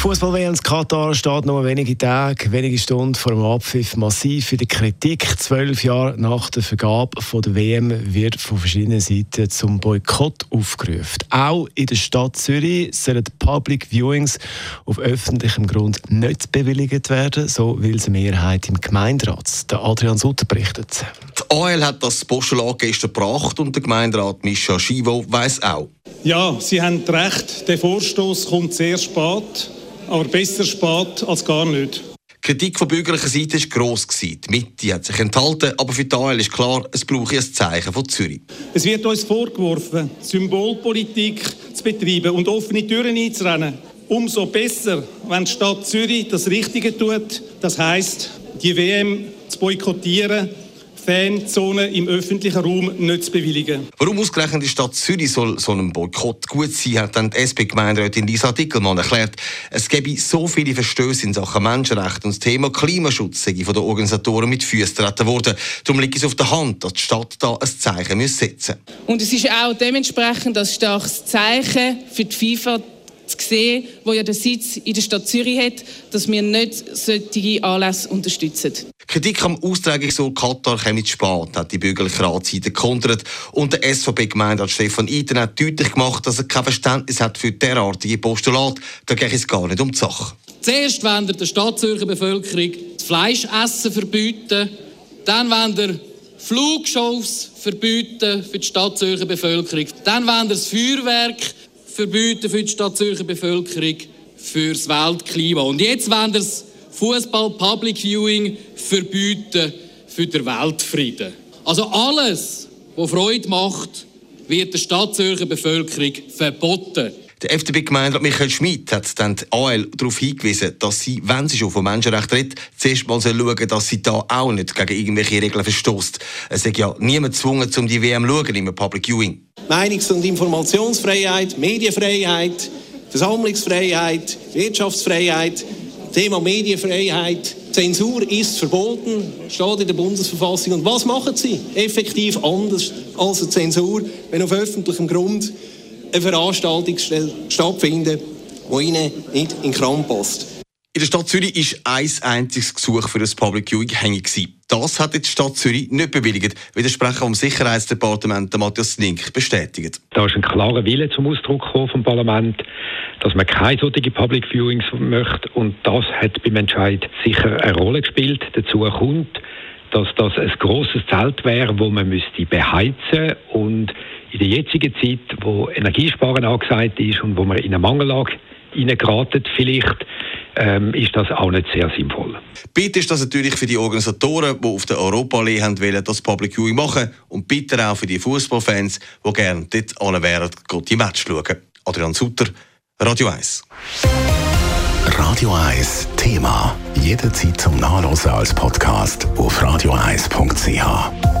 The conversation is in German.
Fußball-WM in Katar steht nur wenige Tage, wenige Stunden vor dem Abpfiff massiv in der Kritik. Zwölf Jahre nach der Vergabe von der WM wird von verschiedenen Seiten zum Boykott aufgerufen. Auch in der Stadt Zürich sollen Public Viewings auf öffentlichem Grund nicht bewilligt werden, so will es eine Mehrheit im Gemeinderat. Der Adrian Sutter berichtet. Die AL hat das Postulat gestern gebracht und der Gemeinderat Mischa Schivo weiß auch. Ja, Sie haben recht, der Vorstoß kommt sehr spät aber besser spät als gar nicht. Die Kritik von bürgerlicher Seite war gross. Die Mitte hat sich enthalten, aber für die AL ist klar, es brauche ein Zeichen von Zürich. Es wird uns vorgeworfen, Symbolpolitik zu betreiben und offene Türen einzurennen. Umso besser, wenn die Stadt Zürich das Richtige tut, das heisst, die WM zu boykottieren Fanzone im öffentlichen Raum nicht zu bewilligen. Warum ausgerechnet die Stadt Zürich soll so einem Boykott gut sein, hat dann die SP-Gemeinderätin Lisa Dickelmann erklärt. Es gebe so viele Verstöße in Sachen Menschenrechte und das Thema Klimaschutz sei von den Organisatoren mit Füßen treten worden. Darum liegt es auf der Hand, dass die Stadt da ein Zeichen setzen muss. Und es ist auch dementsprechend ein starkes Zeichen für die FIFA, zu sehen, wo ja den Sitz in der Stadt Zürich hat, dass wir nicht solche Anlässe unterstützen. Kritik am Austragungsort Katar kommt spät, hat die bürgerliche Ratsseite gekontert. Und der SVP-Gemeinderat Stefan Iten hat deutlich gemacht, dass er kein Verständnis hat für derartige Postulate. Da geht es gar nicht um die Sache. Zuerst wollen der Stadtzürcher Bevölkerung das Fleischessen verbieten. Dann wollen der Flugshows verbieten für die Stadtzürcher Bevölkerung. Dann wollen das Feuerwerk verbieten für die Stadtzürcher Bevölkerung für das Weltklima. Und jetzt wollen das Fußball Public Viewing verbieten für den Weltfrieden. Also alles, was Freude macht, wird der Stadtzürcher Bevölkerung verboten. Der FDP-Gemeinderat Michael Schmidt hat dann die AL darauf hingewiesen, dass sie, wenn sie schon von Menschenrechten redet, zuerst mal schauen dass sie da auch nicht gegen irgendwelche Regeln verstößt. Es ist ja niemand gezwungen, um die WM zu schauen im Public Viewing. Meinungs- und Informationsfreiheit, Medienfreiheit, Versammlungsfreiheit, Wirtschaftsfreiheit, Thema Medienfreiheit. Zensur ist verboten, steht in der Bundesverfassung. Und was machen Sie effektiv anders als eine Zensur, wenn auf öffentlichem Grund eine Veranstaltung stattfindet, die Ihnen nicht in den Kram passt? In der Stadt Zürich war ein einziges Gesuch für das Public Viewing hängig. Das hat die Stadt Zürich nicht bewilligt, wie der Sprecher vom Sicherheitsdepartement Matthias Link bestätigt. Da ist ein klarer Wille zum Ausdruck vom Parlament, dass man keine solche Public Viewings möchte und das hat beim Entscheid sicher eine Rolle gespielt. Dazu kommt, dass das ein grosses Zelt wäre, wo man müsste beheizen und in der jetzigen Zeit, wo Energiesparen angesagt ist und wo man in eine Mangellage reingeraten vielleicht, ähm, ist das auch nicht sehr sinnvoll. Bitte ist das natürlich für die Organisatoren, die auf der Europa League wollen, das Public Viewing machen und bitte auch für die Fußballfans, die gerne dort an wären, die Match schauen. Adrian Sutter, Radio 1. Radio 1 Thema. Jederzeit zum Nachlesen als Podcast auf radio1.ch.